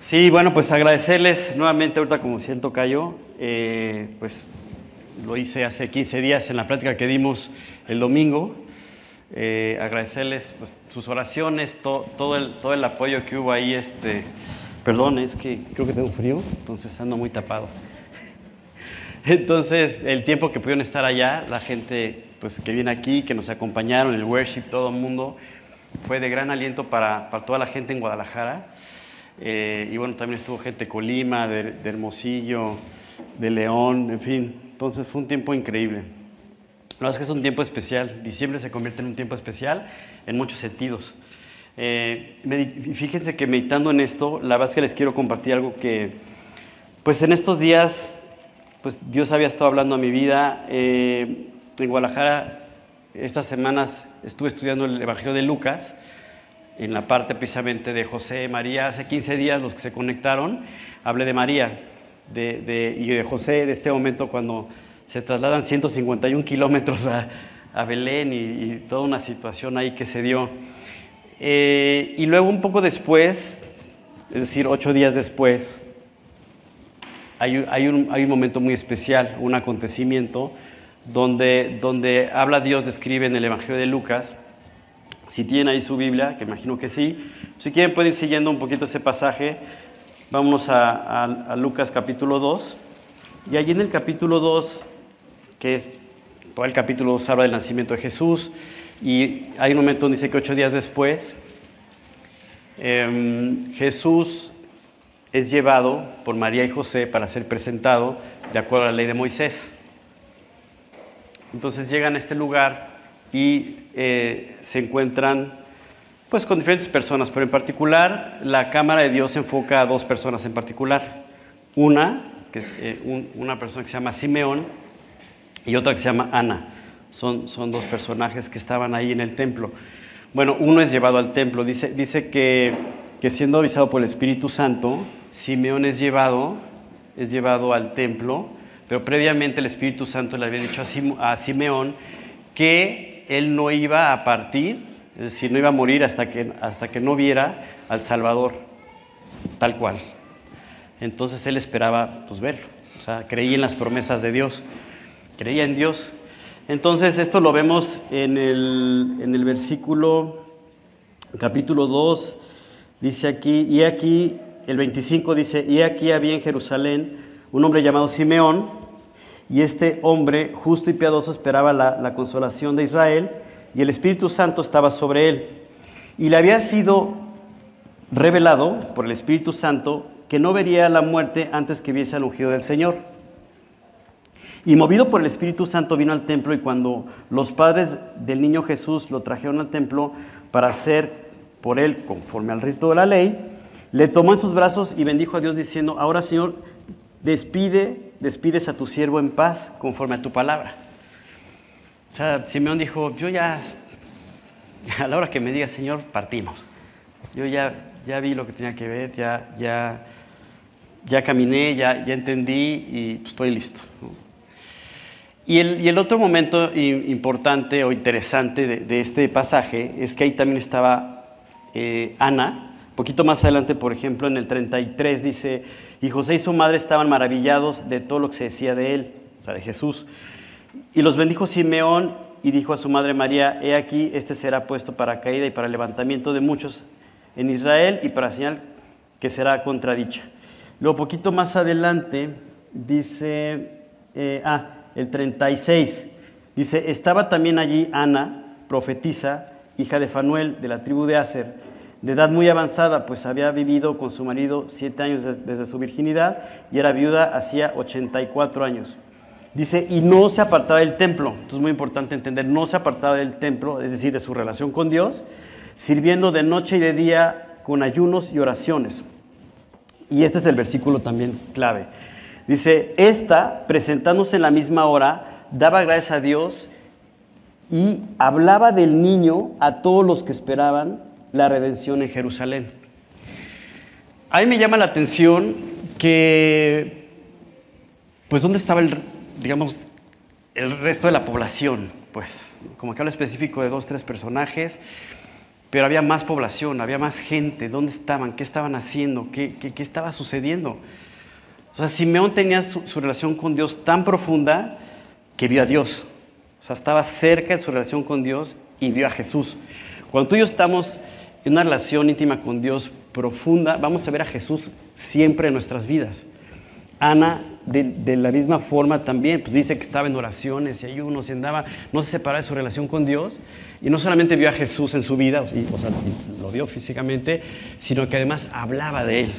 Sí, bueno, pues agradecerles nuevamente ahorita como si el tocayo, eh, pues lo hice hace 15 días en la plática que dimos el domingo. Eh, agradecerles pues, sus oraciones, todo, el, todo el apoyo que hubo ahí. Este, perdón, es que creo que tengo frío, entonces ando muy tapado. Entonces, el tiempo que pudieron estar allá, la gente pues, que viene aquí, que nos acompañaron, el worship, todo el mundo, fue de gran aliento para, para toda la gente en Guadalajara. Eh, y bueno, también estuvo gente de Colima, de, Hermosillo, de León, en fin. Entonces fue un tiempo increíble. La verdad es que es un tiempo especial. Diciembre se convierte en un tiempo especial en muchos sentidos. Eh, fíjense que meditando en esto, la verdad es que les quiero compartir algo que, pues en estos días, pues Dios había estado hablando a mi vida. Eh, en Guadalajara, estas semanas estuve estudiando el Evangelio de Lucas en la parte precisamente de José, María. Hace 15 días los que se conectaron, hablé de María de, y de José, de este momento cuando se trasladan 151 kilómetros a, Belén y, toda una situación ahí que se dio. Eh, y luego un poco después, es decir, ocho días después, hay, hay, un, hay un momento muy especial, un acontecimiento donde, donde habla Dios, describe en el Evangelio de Lucas, si tienen ahí su Biblia, que imagino que sí, si quieren pueden ir siguiendo un poquito ese pasaje. Vámonos a, Lucas capítulo 2. Y allí en el capítulo 2, que es todo el capítulo 2 habla del nacimiento de Jesús, y hay un momento donde dice que ocho días después, em, Jesús es llevado por María y José para ser presentado de acuerdo a la ley de Moisés. Entonces llegan a este lugar y eh, se encuentran pues con diferentes personas, pero en particular la Cámara de Dios se enfoca a dos personas en particular. Una, que es eh, una persona que se llama Simeón y otra que se llama Ana. Son, son dos personajes que estaban ahí en el templo. Bueno, uno es llevado al templo. Dice, dice que, que siendo avisado por el Espíritu Santo, Simeón es llevado, es llevado al templo, pero previamente el Espíritu Santo le había dicho a Simeón que él no iba a partir, es decir, no iba a morir hasta que, hasta que no viera al Salvador, tal cual. Entonces él esperaba pues, verlo, o sea, creía en las promesas de Dios, creía en Dios. Entonces esto lo vemos en el, en el versículo, capítulo 2, dice aquí, y aquí, el 25 dice, y aquí había en Jerusalén un hombre llamado Simeón, y este hombre justo y piadoso esperaba la, consolación de Israel y el Espíritu Santo estaba sobre él. Y le había sido revelado por el Espíritu Santo que no vería la muerte antes que viese al ungido del Señor. Y movido por el Espíritu Santo vino al templo y cuando los padres del niño Jesús lo trajeron al templo para hacer por él conforme al rito de la ley, le tomó en sus brazos y bendijo a Dios diciendo, ahora Señor, despide despides a tu siervo en paz conforme a tu palabra. O sea, Simeón dijo, yo ya, a la hora que me diga Señor, partimos. Yo ya, ya vi lo que tenía que ver, ya, ya, ya caminé, ya, ya entendí y pues, estoy listo. Y el, y el, otro momento importante o interesante de, este pasaje es que ahí también estaba eh, Ana. Poquito más adelante, por ejemplo, en el 33 dice, y José y su madre estaban maravillados de todo lo que se decía de él, o sea, de Jesús. Y los bendijo Simeón y dijo a su madre María, he aquí, este será puesto para caída y para levantamiento de muchos en Israel y para señal que será contradicha. Luego, poquito más adelante, dice, eh, ah, el 36, dice, estaba también allí Ana, profetisa, hija de Fanuel, de la tribu de Aser, de edad muy avanzada, pues había vivido con su marido siete años desde su virginidad y era viuda hacía 84 años. Dice, y no se apartaba del templo. Entonces es muy importante entender, no se apartaba del templo, es decir, de su relación con Dios, sirviendo de noche y de día con ayunos y oraciones. Y este es el versículo también clave. Dice, esta, presentándose en la misma hora, daba gracias a Dios y hablaba del niño a todos los que esperaban la redención en Jerusalén. A mí me llama la atención que, pues, ¿dónde estaba el, digamos, el resto de la población? Pues, como que habla específico de dos, tres personajes. pero había más población, había más gente, ¿dónde estaban? ¿Qué estaban haciendo? ¿Qué, qué, estaba sucediendo? O sea, Simeón tenía su, su, relación con Dios tan profunda que vio a Dios. O sea, estaba cerca de su relación con Dios y vio a Jesús. Cuando tú y yo estamos una relación íntima con Dios profunda, vamos a ver a Jesús siempre en nuestras vidas. Ana, de, la misma forma también, pues dice que estaba en oraciones y ayunos y andaba, no se separaba de su relación con Dios. Y no solamente vio a Jesús en su vida, o sea, lo vio físicamente, sino que además hablaba de Él.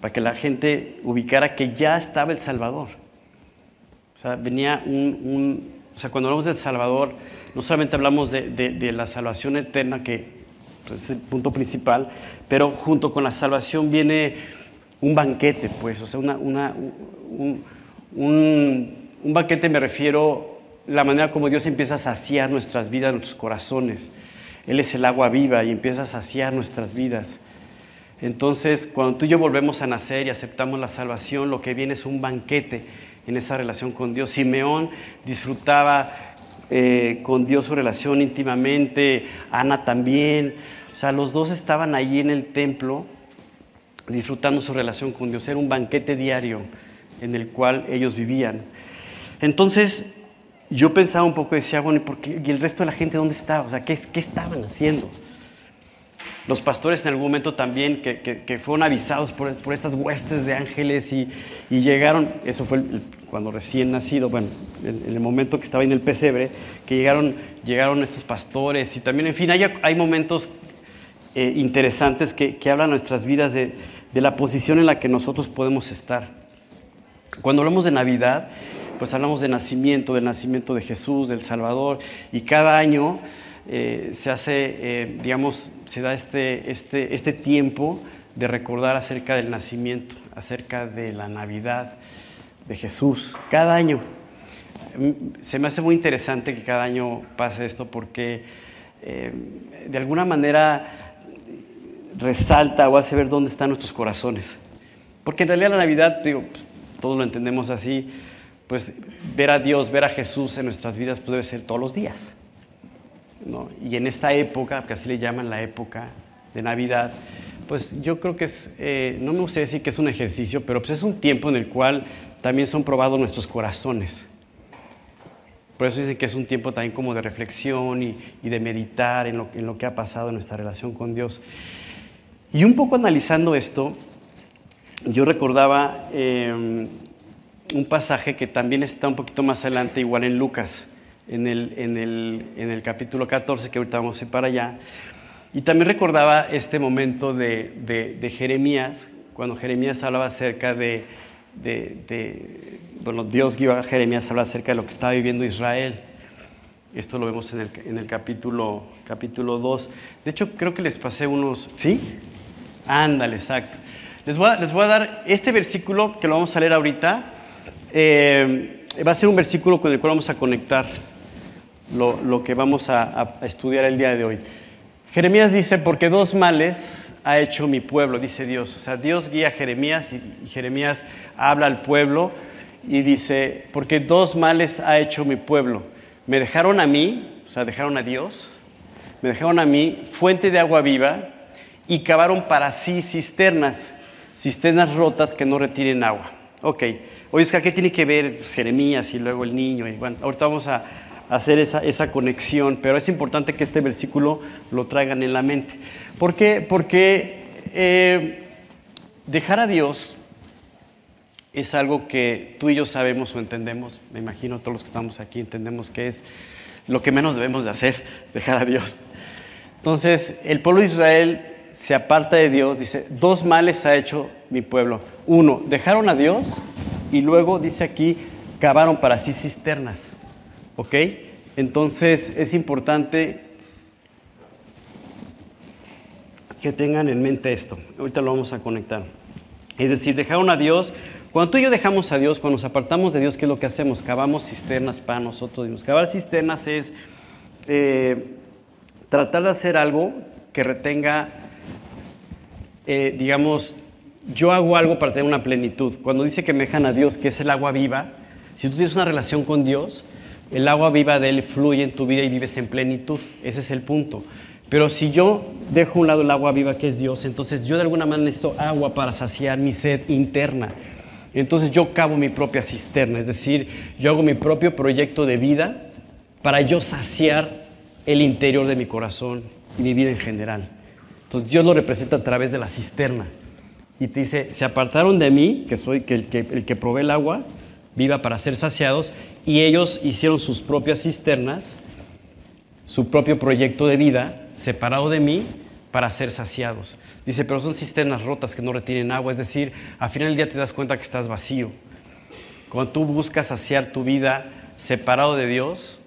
Para que la gente ubicara que ya estaba el Salvador. O sea, venía un, o sea, cuando hablamos del Salvador, no solamente hablamos de, la salvación eterna, que pues, es el punto principal, pero junto con la salvación viene un banquete, pues, o sea, una, un, un, banquete me refiero la manera como Dios empieza a saciar nuestras vidas, nuestros corazones. Él es el agua viva y empieza a saciar nuestras vidas. Entonces, cuando tú y yo volvemos a nacer y aceptamos la salvación, lo que viene es un banquete en esa relación con Dios. Simeón disfrutaba eh, con Dios su relación íntimamente, Ana también. O sea, los dos estaban allí en el templo disfrutando su relación con Dios. Era un banquete diario en el cual ellos vivían. Entonces, yo pensaba un poco, decía, bueno, ¿y? ¿y el resto de la gente dónde estaba? O sea, ¿qué, qué estaban haciendo? Los pastores en algún momento también, que, que, fueron avisados por, por, estas huestes de ángeles y, y llegaron, eso fue cuando recién nacido, bueno, en, el momento que estaba en el pesebre, que llegaron, llegaron estos pastores y también, en fin, hay, hay momentos eh, interesantes que, que hablan nuestras vidas de, de la posición en la que nosotros podemos estar. Cuando hablamos de Navidad, pues hablamos de nacimiento, del nacimiento de Jesús, del Salvador, y cada año eh, se hace, eh, digamos, se da este, este, este tiempo de recordar acerca del nacimiento, acerca de la Navidad de Jesús, cada año. Mm, se me hace muy interesante que cada año pase esto porque eh, de alguna manera resalta o hace ver dónde están nuestros corazones. Porque en realidad la Navidad, digo, pues, todos lo entendemos así, pues ver a Dios, ver a Jesús en nuestras vidas, pues debe ser todos los días. ¿No? Y en esta época, que así le llaman la época de Navidad, pues yo creo que es, eh, no me gustaría decir que es un ejercicio, pero pues es un tiempo en el cual también son probados nuestros corazones. Por eso dicen que es un tiempo también como de reflexión y, de meditar en lo, que ha pasado en nuestra relación con Dios. Y un poco analizando esto, yo recordaba em, un pasaje que también está un poquito más adelante, igual en Lucas, en el, en el, en el capítulo 14, que ahorita vamos a ir para allá. Y también recordaba este momento de, de, Jeremías, cuando Jeremías hablaba acerca de, de, bueno, Dios guió a Jeremías a hablar acerca de lo que estaba viviendo Israel. Esto lo vemos en el, en el capítulo, capítulo 2. De hecho, creo que les pasé unos... ¿Sí? Ándale, exacto. Les voy, a, les voy a dar este versículo que lo vamos a leer ahorita. Eh, va a ser un versículo con el cual vamos a conectar lo, lo que vamos a, estudiar el día de hoy. Jeremías dice, porque dos males ha hecho mi pueblo, dice Dios. O sea, Dios guía a Jeremías y, Jeremías habla al pueblo y dice, porque dos males ha hecho mi pueblo. Me dejaron a mí, o sea, dejaron a Dios, me dejaron a mí fuente de agua viva y cavaron para sí cisternas, cisternas rotas que no retiren agua. Ok, oye, Oscar, ¿qué tiene que ver Jeremías y luego el niño? Y ahorita vamos a hacer esa, esa, conexión, pero es importante que este versículo lo traigan en la mente. ¿Por qué? Porque eh, dejar a Dios es algo que tú y yo sabemos o entendemos, me imagino todos los que estamos aquí entendemos que es lo que menos debemos de hacer, dejar a Dios. Entonces, el pueblo de Israel se aparta de Dios, dice, dos males ha hecho mi pueblo. Uno, dejaron a Dios y luego dice aquí, cavaron para sí cisternas. ¿Ok? Entonces es importante que tengan en mente esto. Ahorita lo vamos a conectar. Es decir, dejaron a Dios. Cuando tú y yo dejamos a Dios, cuando nos apartamos de Dios, ¿qué es lo que hacemos? Cavamos cisternas para nosotros. Cavar cisternas es eh, tratar de hacer algo que retenga eh, digamos, yo hago algo para tener una plenitud. Cuando dice que me dejan a Dios, que es el agua viva, si tú tienes una relación con Dios, el agua viva de Él fluye en tu vida y vives en plenitud. Ese es el punto. Pero si yo dejo a un lado el agua viva que es Dios, entonces yo de alguna manera necesito agua para saciar mi sed interna. Entonces yo cavo mi propia cisterna, es decir, yo hago mi propio proyecto de vida para yo saciar el interior de mi corazón y mi vida en general. Entonces Dios lo representa a través de la cisterna. Y te dice, se apartaron de mí, que soy el que, el que provee el agua, viva para ser saciados, y ellos hicieron sus propias cisternas, su propio proyecto de vida, separado de mí, para ser saciados. Dice, pero son cisternas rotas que no retienen agua, es decir, al final del día te das cuenta que estás vacío. Cuando tú buscas saciar tu vida separado de Dios,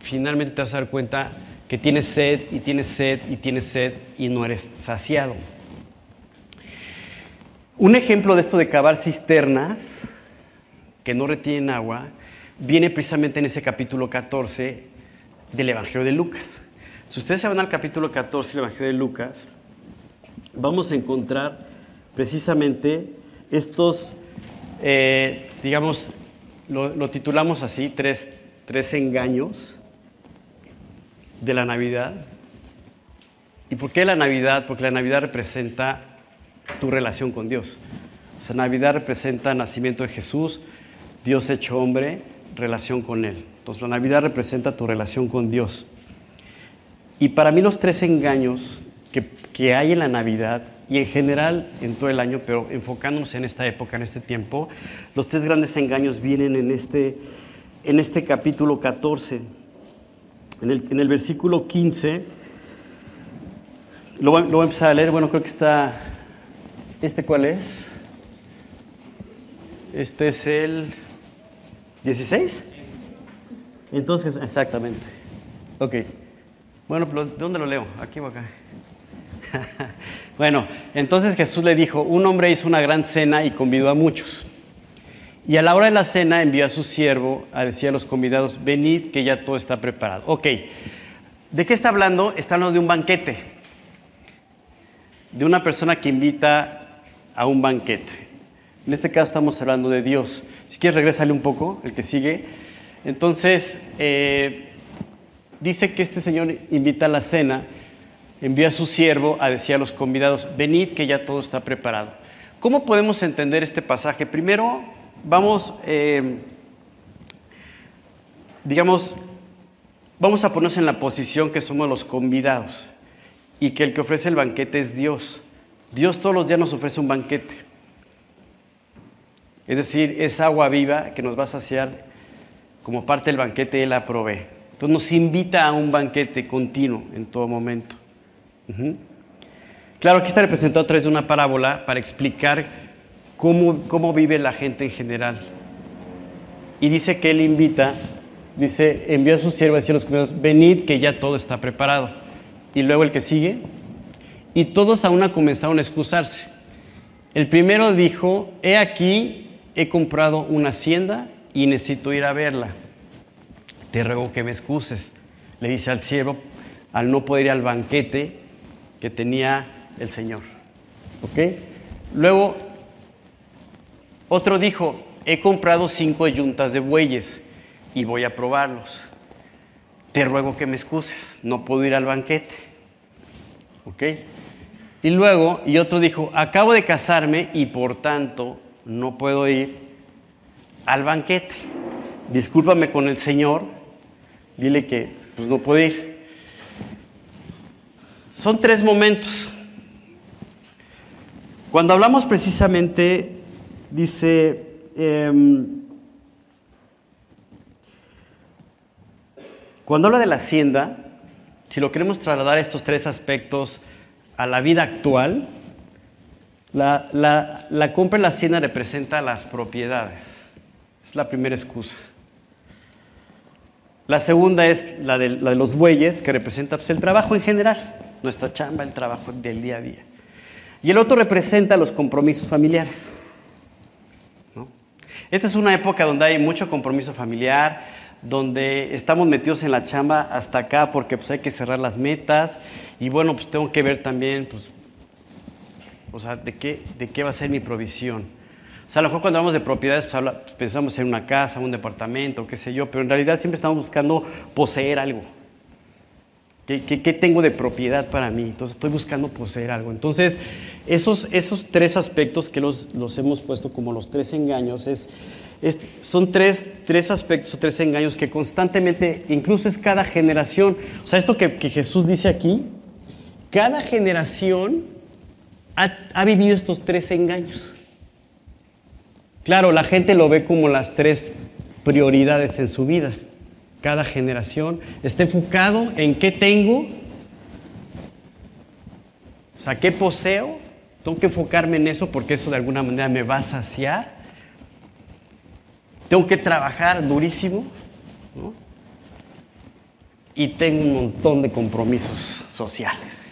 finalmente te vas a dar cuenta que tienes sed y tienes sed y tienes sed y no eres saciado. Un ejemplo de esto de cavar cisternas que no retienen agua viene precisamente en ese capítulo 14 del Evangelio de Lucas. Si ustedes se van al capítulo 14 del Evangelio de Lucas, vamos a encontrar precisamente estos, eh, digamos, lo, titulamos así, tres, tres engaños de la Navidad. ¿Y por qué la Navidad? Porque la Navidad representa tu relación con Dios. O Navidad representa el nacimiento de Jesús, Dios hecho hombre, relación con Él. Entonces, la Navidad representa tu relación con Dios. Y para mí los tres engaños que, que hay en la Navidad y en general en todo el año, pero enfocándonos en esta época, en este tiempo, los tres grandes engaños vienen en este, en este capítulo 14. En el, en el versículo 15, lo lo voy a empezar a leer, bueno, creo que está ¿Este cuál es? Este es el 16. Entonces, exactamente. Ok. Bueno, ¿de dónde lo leo? ¿Aquí o acá? bueno, entonces Jesús le dijo, un hombre hizo una gran cena y convidó a muchos. Y a la hora de la cena envió a su siervo a decir a los convidados, venid que ya todo está preparado. Ok, ¿de qué está hablando? Está hablando de un banquete, de una persona que invita a un banquete. En este caso estamos hablando de Dios. Si quieres, regresale un poco, el que sigue. Entonces, eh, dice que este Señor invita a la cena, envía a su siervo a decir a los convidados, venid que ya todo está preparado. ¿Cómo podemos entender este pasaje? Primero, vamos, eh, digamos, vamos a ponernos en la posición que somos los convidados y que el que ofrece el banquete es Dios. Dios todos los días nos ofrece un banquete. Es decir, es agua viva que nos va a saciar como parte del banquete, Él la provee. Entonces nos invita a un banquete continuo en todo momento. Claro, aquí está representado a través de una parábola para explicar cómo, cómo vive la gente en general. Y dice que Él invita, dice, envió a sus siervos y a los comidos, venid que ya todo está preparado. Y luego el que sigue, y todos aún comenzaron a excusarse. El primero dijo, he aquí, he comprado una hacienda y necesito ir a verla. Te ruego que me excuses, le dice al siervo, al no poder ir al banquete que tenía el Señor. ¿Ok? Luego, otro dijo, he comprado cinco yuntas de bueyes y voy a probarlos. Te ruego que me excuses, no puedo ir al banquete. ¿Ok? Y luego, y otro dijo, acabo de casarme y por tanto no puedo ir al banquete. Discúlpame con el Señor, dile que pues no puedo ir. Son tres momentos. Cuando hablamos precisamente, dice, em, cuando habla de la hacienda, si lo queremos trasladar estos tres aspectos, a la vida actual, la, compra y la hacienda representa las propiedades. Es la primera excusa. La segunda es la de, la de los bueyes, que representa pues, el trabajo en general, nuestra chamba, el trabajo del día a día. Y el otro representa los compromisos familiares. Esta es una época donde hay mucho compromiso familiar, donde estamos metidos en la chamba hasta acá porque pues hay que cerrar las metas y bueno, pues tengo que ver también, pues, o sea, de qué, de qué va a ser mi provisión. O sea, a lo mejor cuando hablamos de propiedades, pues, habla- pensamos en una casa, un departamento, qué sé yo, pero en realidad siempre estamos buscando poseer algo. ¿Qué, qué- qué tengo de propiedad para mí? Entonces estoy buscando poseer algo. Entonces, esos, esos tres aspectos que los, los hemos puesto como los tres engaños, es, es- son tres, tres aspectos o tres engaños que constantemente, incluso es cada generación. O sea, esto que, que Jesús dice aquí, cada generación ha, vivido estos tres engaños. Claro, la gente lo ve como las tres prioridades en su vida. Cada generación está enfocado en qué tengo, o sea, qué poseo. Tengo que enfocarme en eso porque eso de alguna manera me va a saciar. Tengo que trabajar durísimo. Y tengo un montón de compromisos sociales.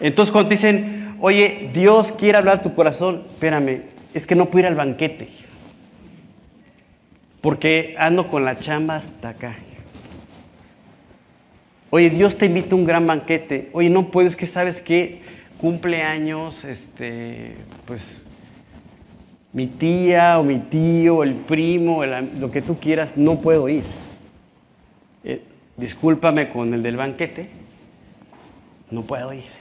Entonces cuando dicen, oye, Dios quiere hablar a tu corazón, espérame, es que no puedo ir al banquete. Porque ando con la chamba hasta acá. Oye, Dios te invita a un gran banquete. Oye, no puedes, que sabes que cumpleaños, este, pues, mi tía o mi tío, el primo, lo que tú quieras, no puedo ir. Eh, discúlpame con el del banquete, no puedo ir.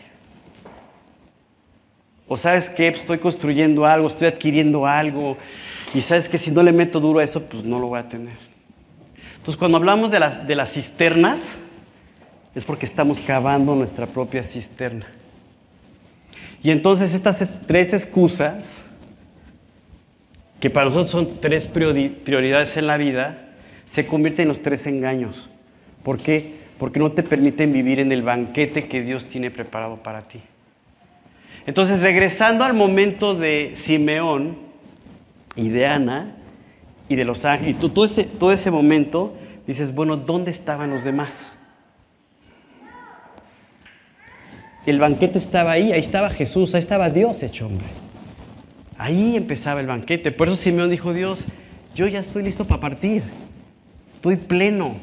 O sabes que estoy construyendo algo, estoy adquiriendo algo, y sabes que si no le meto duro a eso, pues no lo voy a tener. Entonces, cuando hablamos de las, de las cisternas, es porque estamos cavando nuestra propia cisterna. Y entonces estas tres excusas, que para nosotros son tres priori- prioridades en la vida, se convierten en los tres engaños. ¿Por qué? Porque no te permiten vivir en el banquete que Dios tiene preparado para ti. Entonces, regresando al momento de Simeón y de Ana y de los ángeles, y tú- todo, ese, todo ese momento, dices, bueno, ¿dónde estaban los demás? El banquete estaba ahí, ahí estaba Jesús, ahí estaba Dios hecho hombre. Ahí empezaba el banquete. Por eso Simeón dijo, Dios, yo ya estoy listo para partir. Estoy pleno.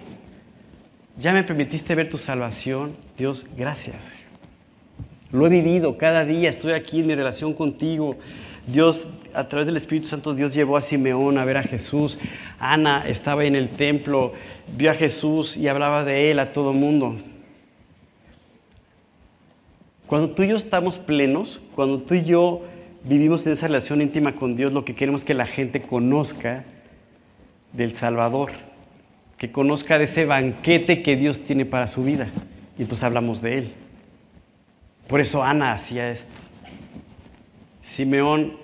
Ya me permitiste ver tu salvación. Dios, gracias. Lo he vivido cada día, estoy aquí en mi relación contigo. Dios, a través del Espíritu Santo, Dios llevó a Simeón a ver a Jesús. Ana estaba en el templo, vio a Jesús y hablaba de él a todo mundo. Cuando tú y yo estamos plenos, cuando tú y yo vivimos en esa relación íntima con Dios, lo que queremos es que la gente conozca del Salvador, que conozca de ese banquete que Dios tiene para su vida. Y entonces hablamos de Él. Por eso Ana hacía esto. Simeón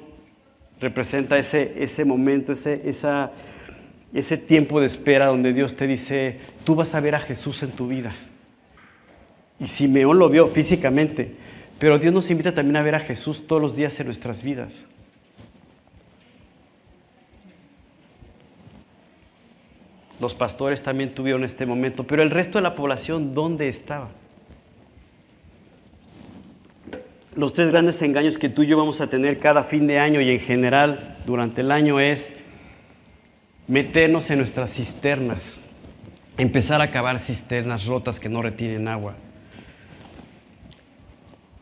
representa ese, ese momento, ese, esa, ese tiempo de espera donde Dios te dice, tú vas a ver a Jesús en tu vida. Y Simeón lo vio físicamente, pero Dios nos invita también a ver a Jesús todos los días en nuestras vidas. Los pastores también tuvieron este momento, pero el resto de la población, ¿dónde estaba? Los tres grandes engaños que tú y yo vamos a tener cada fin de año y en general durante el año es meternos en nuestras cisternas, empezar a cavar cisternas rotas que no retienen agua.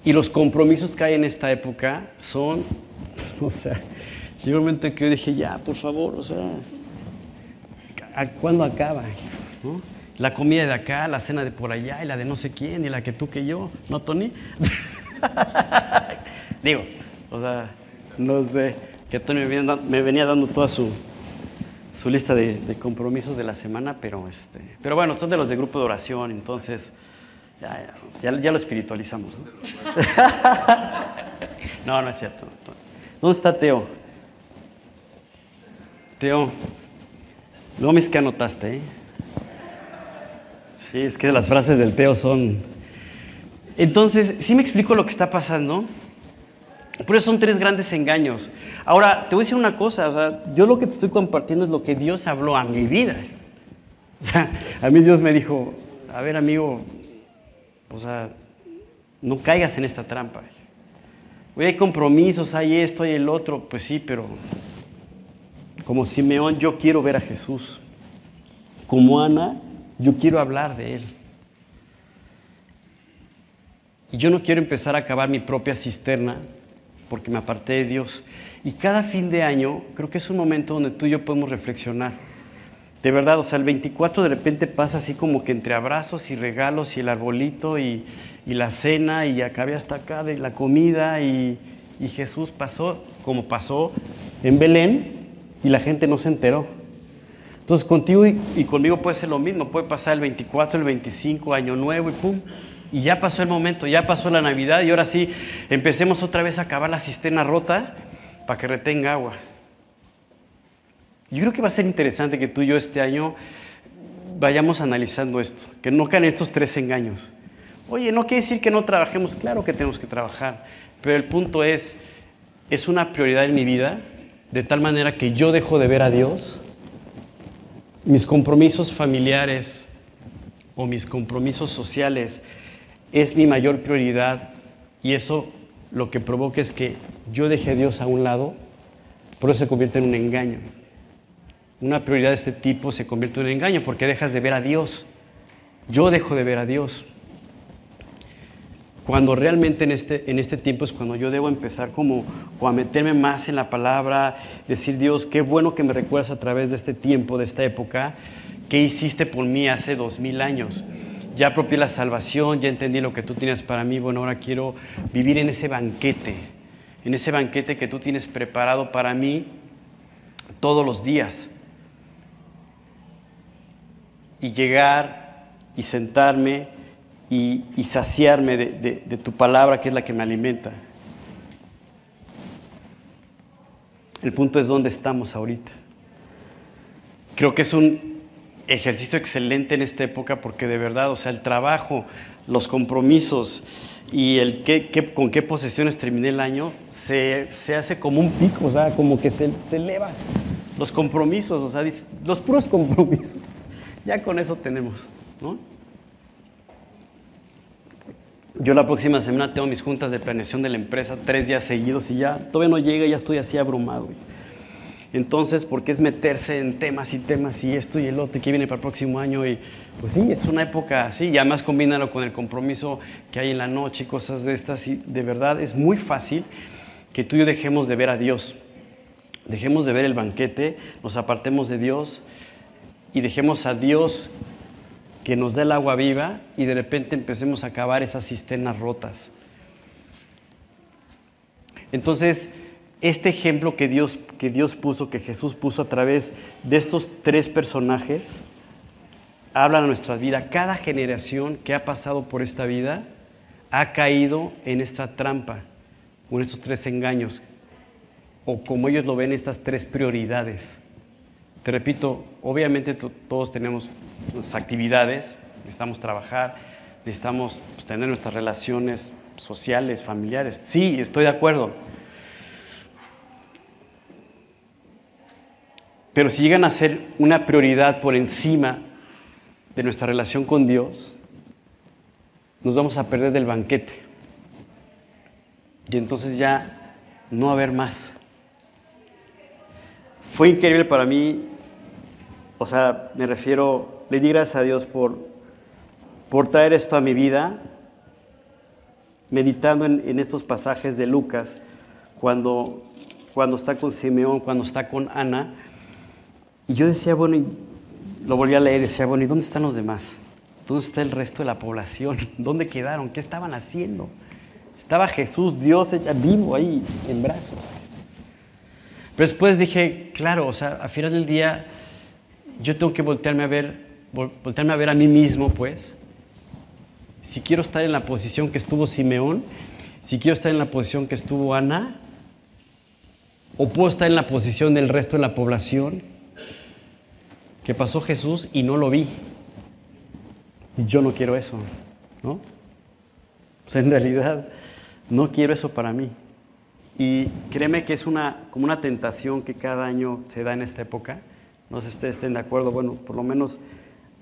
Y los compromisos que hay en esta época son, o sea, llegó un momento en que yo dije, ya, por favor, o sea, ¿a- ¿cuándo acaba? La comida de acá, la cena de por allá, y la de no sé quién, y la que tú que yo, ¿no, Tony? Digo, o sea, no sé, que Tony me venía, dando toda su, su lista de, compromisos de la semana, pero, este, pero bueno, son de los de grupo de oración, entonces ya, ya, lo espiritualizamos. ¿no? no, no es cierto. ¿Dónde está Teo? Teo, luego me es que anotaste, ¿eh? Sí, es que las frases del Teo son... Entonces, sí me explico lo que está pasando. Por eso son tres grandes engaños. Ahora, te voy a decir una cosa, o sea, yo lo que te estoy compartiendo es lo que Dios habló a mi vida. O sea, a mí Dios me dijo, a ver amigo, o sea, no caigas en esta trampa. Hoy hay compromisos, hay esto, hay el otro, pues sí, pero como Simeón yo quiero ver a Jesús. Como Ana, yo quiero hablar de Él. Y yo no quiero empezar a cavar mi propia cisterna porque me aparté de Dios. Y cada fin de año creo que es un momento donde tú y yo podemos reflexionar. De verdad, o sea, el 24 de repente pasa así como que entre abrazos y regalos y el arbolito y, la cena y acabé hasta acá de la comida y, Jesús pasó como pasó en Belén y la gente no se enteró. Entonces contigo y, y, conmigo puede ser lo mismo, puede pasar el 24, el 25, año nuevo y pum, y ya pasó el momento, ya pasó la Navidad y ahora sí empecemos otra vez a acabar la cisterna rota para que retenga agua. Yo creo que va a ser interesante que tú y yo este año vayamos analizando esto, que no caen estos tres engaños. Oye, no quiere decir que no trabajemos, claro que tenemos que trabajar, pero el punto es, es una prioridad en mi vida, de tal manera que yo dejo de ver a Dios, mis compromisos familiares o mis compromisos sociales es mi mayor prioridad y eso lo que provoca es que yo deje a Dios a un lado, pero se convierte en un engaño. Una prioridad de este tipo se convierte en un engaño porque dejas de ver a Dios. Yo dejo de ver a Dios. Cuando realmente en este, en este tiempo es cuando yo debo empezar como, a meterme más en la palabra, decir Dios, qué bueno que me recuerdas a través de este tiempo, de esta época, qué hiciste por mí hace dos mil años ya apropié la salvación, ya entendí lo que tú tienes para mí, bueno, ahora quiero vivir en ese banquete, en ese banquete que tú tienes preparado para mí todos los días. Y llegar y sentarme y, saciarme de, de tu palabra, que es la que me alimenta. El punto es dónde estamos ahorita. Creo que es un ejercicio excelente en esta época porque de verdad, o sea, el trabajo, los compromisos y el qué, con qué posesiones terminé el año se, hace como un pico, o sea, como que se, se eleva. Los compromisos, o sea, los puros compromisos. Ya con eso tenemos, ¿no? Yo la próxima semana tengo mis juntas de planeación de la empresa tres días seguidos y ya todavía no llega ya estoy así abrumado. Entonces, porque es meterse en temas y temas y esto y el otro que viene para el próximo año? Y pues sí, es una época así, y además combínalo con el compromiso que hay en la noche y cosas de estas. Y de verdad es muy fácil que tú y yo dejemos de ver a Dios, dejemos de ver el banquete, nos apartemos de Dios y dejemos a Dios que nos dé el agua viva y de repente empecemos a acabar esas cisternas rotas. Entonces, este ejemplo que Dios, que Dios puso, que Jesús puso a través de estos tres personajes, habla a nuestra vida. Cada generación que ha pasado por esta vida ha caído en esta trampa, en estos tres engaños, o como ellos lo ven, estas tres prioridades. Te repito, obviamente todos tenemos actividades, necesitamos trabajar, necesitamos pues, tener nuestras relaciones sociales, familiares. Sí, estoy de acuerdo Pero si llegan a ser una prioridad por encima de nuestra relación con Dios, nos vamos a perder del banquete. Y entonces ya no a haber más. Fue increíble para mí, o sea, me refiero, le di gracias a Dios por, por traer esto a mi vida, meditando en, en estos pasajes de Lucas, cuando, cuando está con Simeón, cuando está con Ana, y yo decía, bueno, y lo volví a leer, decía, bueno, ¿y dónde están los demás? ¿Dónde está el resto de la población? ¿Dónde quedaron? ¿Qué estaban haciendo? Estaba Jesús, Dios vivo ahí en brazos. Pero después dije, claro, o sea, al final del día yo tengo que voltearme a ver, voltearme a ver a mí mismo, pues. Si quiero estar en la posición que estuvo Simeón, si quiero estar en la posición que estuvo Ana, o puedo estar en la posición del resto de la población, que pasó Jesús y no lo vi. Yo no quiero eso, ¿no? Pues en realidad no quiero eso para mí. Y créeme que es una, como una tentación que cada año se da en esta época. No sé si ustedes estén de acuerdo, bueno, por lo menos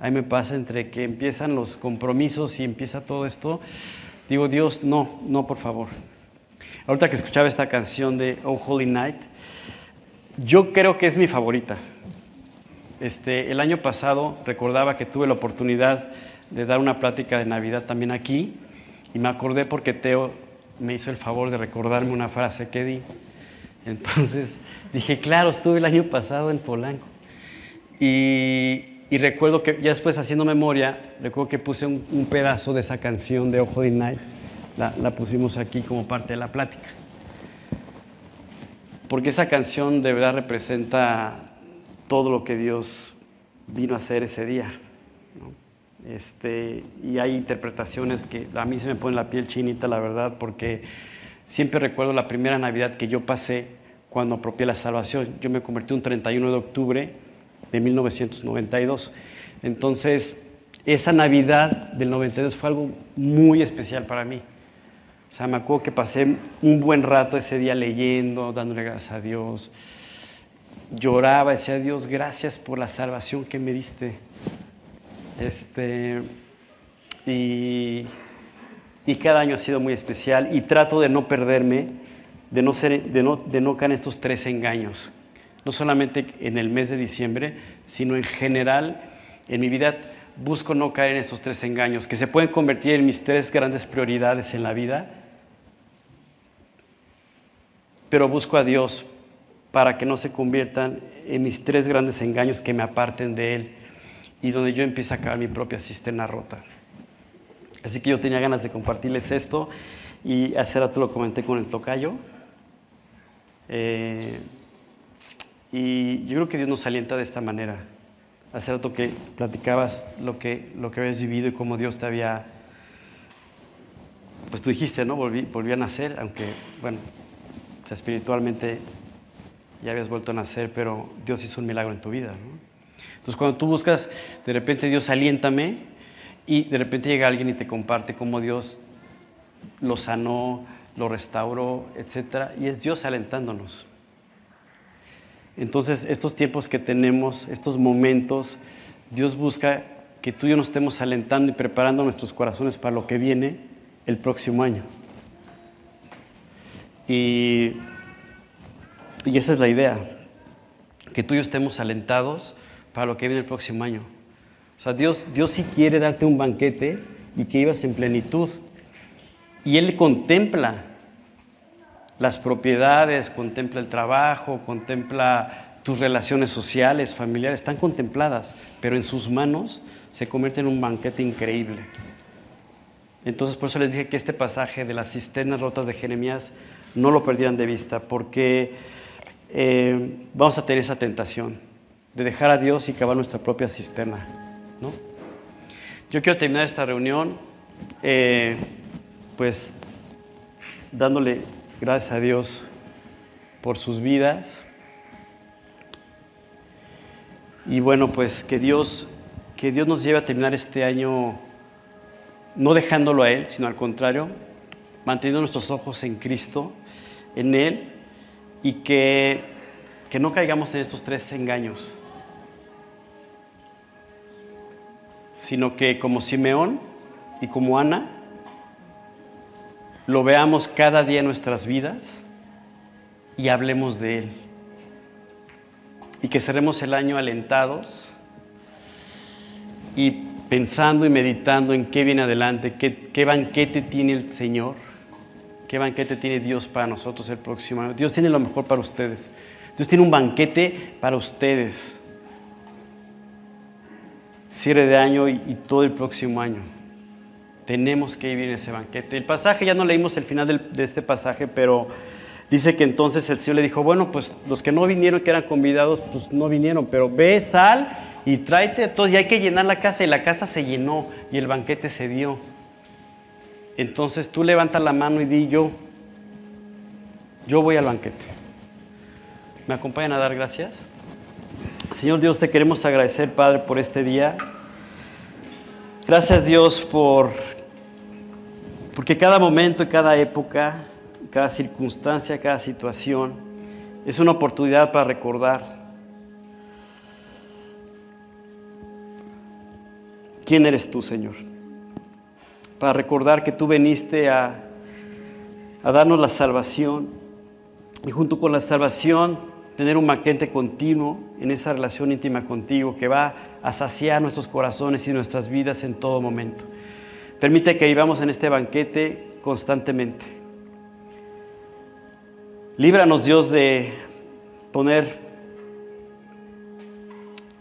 ahí me pasa entre que empiezan los compromisos y empieza todo esto. Digo, Dios, no, no, por favor. Ahorita que escuchaba esta canción de Oh Holy Night, yo creo que es mi favorita. Este, el año pasado recordaba que tuve la oportunidad de dar una plática de Navidad también aquí y me acordé porque Teo me hizo el favor de recordarme una frase que di. Entonces dije, claro, estuve el año pasado en Polanco. Y, recuerdo que ya después haciendo memoria, recuerdo que puse un, pedazo de esa canción de Ojo de Night, la, la pusimos aquí como parte de la plática. Porque esa canción de verdad representa todo lo que Dios vino a hacer ese día. Este, y hay interpretaciones que a mí se me pone la piel chinita, la verdad, porque siempre recuerdo la primera Navidad que yo pasé cuando apropié la salvación. Yo me convertí un 31 de octubre de 1992. Entonces, esa Navidad del 92 fue algo muy especial para mí. O sea, me acuerdo que pasé un buen rato ese día leyendo, dándole gracias a Dios. Lloraba, decía, Dios, gracias por la salvación que me diste. Este, y, cada año ha sido muy especial y trato de no perderme, de no, ser, de no, de no caer en estos tres engaños. No solamente en el mes de diciembre, sino en general en mi vida busco no caer en esos tres engaños, que se pueden convertir en mis tres grandes prioridades en la vida, pero busco a Dios para que no se conviertan en mis tres grandes engaños que me aparten de Él y donde yo empiezo a acabar mi propia cisterna rota. Así que yo tenía ganas de compartirles esto y hace rato lo comenté con el tocayo. Eh, y yo creo que Dios nos alienta de esta manera. Hace rato que platicabas lo que, lo que habías vivido y cómo Dios te había... Pues tú dijiste, ¿no? Volví, a nacer, aunque, bueno, espiritualmente ya habías vuelto a nacer, pero Dios hizo un milagro en tu vida. Entonces, cuando tú buscas, de repente Dios aliéntame y de repente llega alguien y te comparte cómo Dios lo sanó, lo restauró, etc. Y es Dios alentándonos. Entonces, estos tiempos que tenemos, estos momentos, Dios busca que tú y yo nos estemos alentando y preparando nuestros corazones para lo que viene el próximo año. Y, y esa es la idea, que tú y yo estemos alentados para lo que viene el próximo año. O sea, Dios, Dios sí quiere darte un banquete y que ibas en plenitud. Y Él contempla las propiedades, contempla el trabajo, contempla tus relaciones sociales, familiares, están contempladas, pero en sus manos se convierte en un banquete increíble. Entonces, por eso les dije que este pasaje de las cisternas rotas de Jeremías no lo perdieran de vista, porque eh, vamos a tener esa tentación de dejar a Dios y cavar nuestra propia cisterna. ¿no? Yo quiero terminar esta reunión eh, pues dándole gracias a Dios por sus vidas. Y bueno, pues que Dios, que Dios nos lleve a terminar este año no dejándolo a Él, sino al contrario, manteniendo nuestros ojos en Cristo, en Él, y que, que no caigamos en estos tres engaños. sino que como Simeón y como Ana, lo veamos cada día en nuestras vidas y hablemos de Él. Y que seremos el año alentados y pensando y meditando en qué viene adelante, qué, qué banquete tiene el Señor, qué banquete tiene Dios para nosotros el próximo año. Dios tiene lo mejor para ustedes. Dios tiene un banquete para ustedes cierre de año y, todo el próximo año. Tenemos que vivir en ese banquete. El pasaje, ya no leímos el final de este pasaje, pero dice que entonces el Señor le dijo, bueno, pues los que no vinieron, que eran convidados, pues no vinieron, pero ve, sal y tráete a todos. Y hay que llenar la casa y la casa se llenó y el banquete se dio. Entonces tú levanta la mano y di yo, yo voy al banquete. ¿Me acompañan a dar gracias? Señor Dios, te queremos agradecer, Padre, por este día. Gracias Dios por porque cada momento y cada época, cada circunstancia, cada situación es una oportunidad para recordar quién eres tú, Señor. Para recordar que tú veniste a, a darnos la salvación y junto con la salvación tener un banquete continuo en esa relación íntima contigo que va a saciar nuestros corazones y nuestras vidas en todo momento. Permite que vivamos en este banquete constantemente. Líbranos, Dios, de poner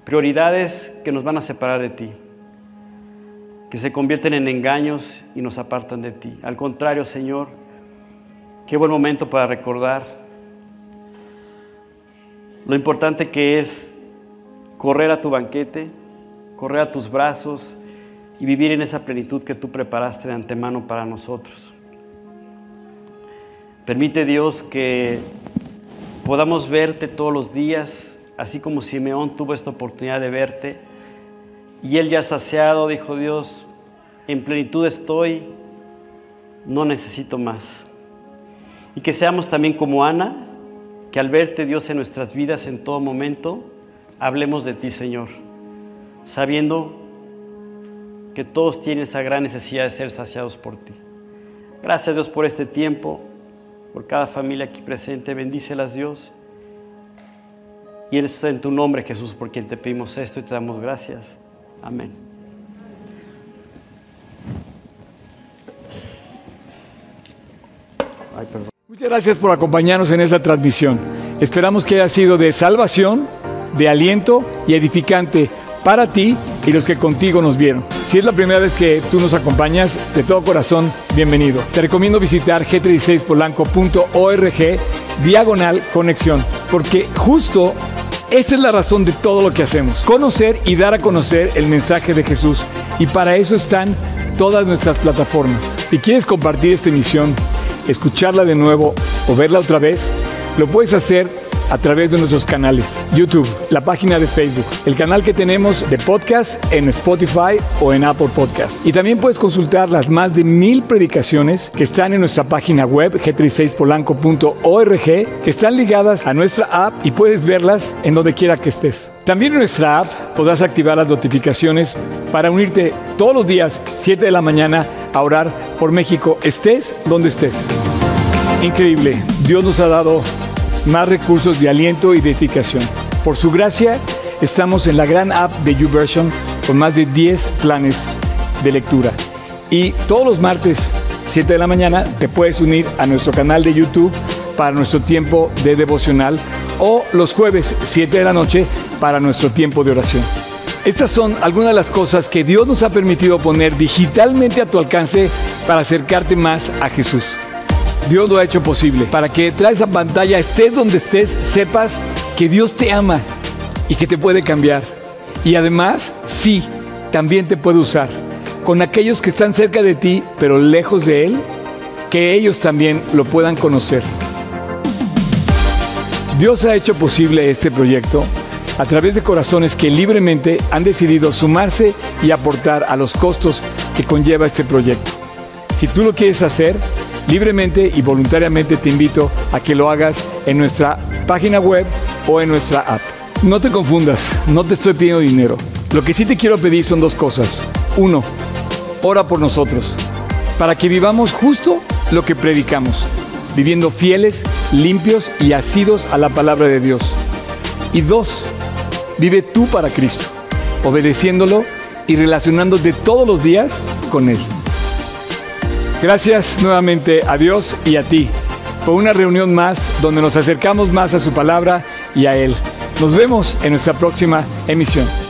prioridades que nos van a separar de ti, que se convierten en engaños y nos apartan de ti. Al contrario, Señor, qué buen momento para recordar lo importante que es correr a tu banquete, correr a tus brazos y vivir en esa plenitud que tú preparaste de antemano para nosotros. Permite Dios que podamos verte todos los días, así como Simeón tuvo esta oportunidad de verte. Y él ya saciado dijo Dios, en plenitud estoy, no necesito más. Y que seamos también como Ana, que al verte Dios en nuestras vidas en todo momento, hablemos de ti, Señor, sabiendo que todos tienen esa gran necesidad de ser saciados por ti. Gracias Dios por este tiempo por cada familia aquí presente. Bendícelas, Dios. Y en tu nombre, Jesús, por quien te pedimos esto y te damos gracias. Amén. Muchas gracias por acompañarnos en esta transmisión. Esperamos que haya sido de salvación, de aliento y edificante para ti y los que contigo nos vieron. Si es la primera vez que tú nos acompañas, de todo corazón, bienvenido. Te recomiendo visitar g36polanco.org diagonal conexión, porque justo esta es la razón de todo lo que hacemos, conocer y dar a conocer el mensaje de Jesús. Y para eso están todas nuestras plataformas. Si quieres compartir esta emisión, escucharla de nuevo o verla otra vez, lo puedes hacer a través de nuestros canales, YouTube, la página de Facebook, el canal que tenemos de podcast en Spotify o en Apple Podcast. Y también puedes consultar las más de mil predicaciones que están en nuestra página web g36polanco.org, que están ligadas a nuestra app y puedes verlas en donde quiera que estés. También en nuestra app podrás activar las notificaciones para unirte todos los días, 7 de la mañana, a orar por México, estés donde estés. Increíble, Dios nos ha dado más recursos de aliento y edificación. Por su gracia, estamos en la gran app de YouVersion con más de 10 planes de lectura. Y todos los martes, 7 de la mañana, te puedes unir a nuestro canal de YouTube para nuestro tiempo de devocional o los jueves, 7 de la noche, para nuestro tiempo de oración. Estas son algunas de las cosas que Dios nos ha permitido poner digitalmente a tu alcance para acercarte más a Jesús. Dios lo ha hecho posible. Para que de esa pantalla, estés donde estés, sepas que Dios te ama y que te puede cambiar. Y además, sí, también te puede usar. Con aquellos que están cerca de ti, pero lejos de Él, que ellos también lo puedan conocer. Dios ha hecho posible este proyecto a través de corazones que libremente han decidido sumarse y aportar a los costos que conlleva este proyecto. Si tú lo quieres hacer, libremente y voluntariamente te invito a que lo hagas en nuestra página web o en nuestra app. No te confundas, no te estoy pidiendo dinero. Lo que sí te quiero pedir son dos cosas. Uno, ora por nosotros, para que vivamos justo lo que predicamos, viviendo fieles, limpios y asidos a la palabra de Dios. Y dos, vive tú para Cristo, obedeciéndolo y relacionándote todos los días con Él. Gracias nuevamente a Dios y a ti por una reunión más donde nos acercamos más a su palabra y a Él. Nos vemos en nuestra próxima emisión.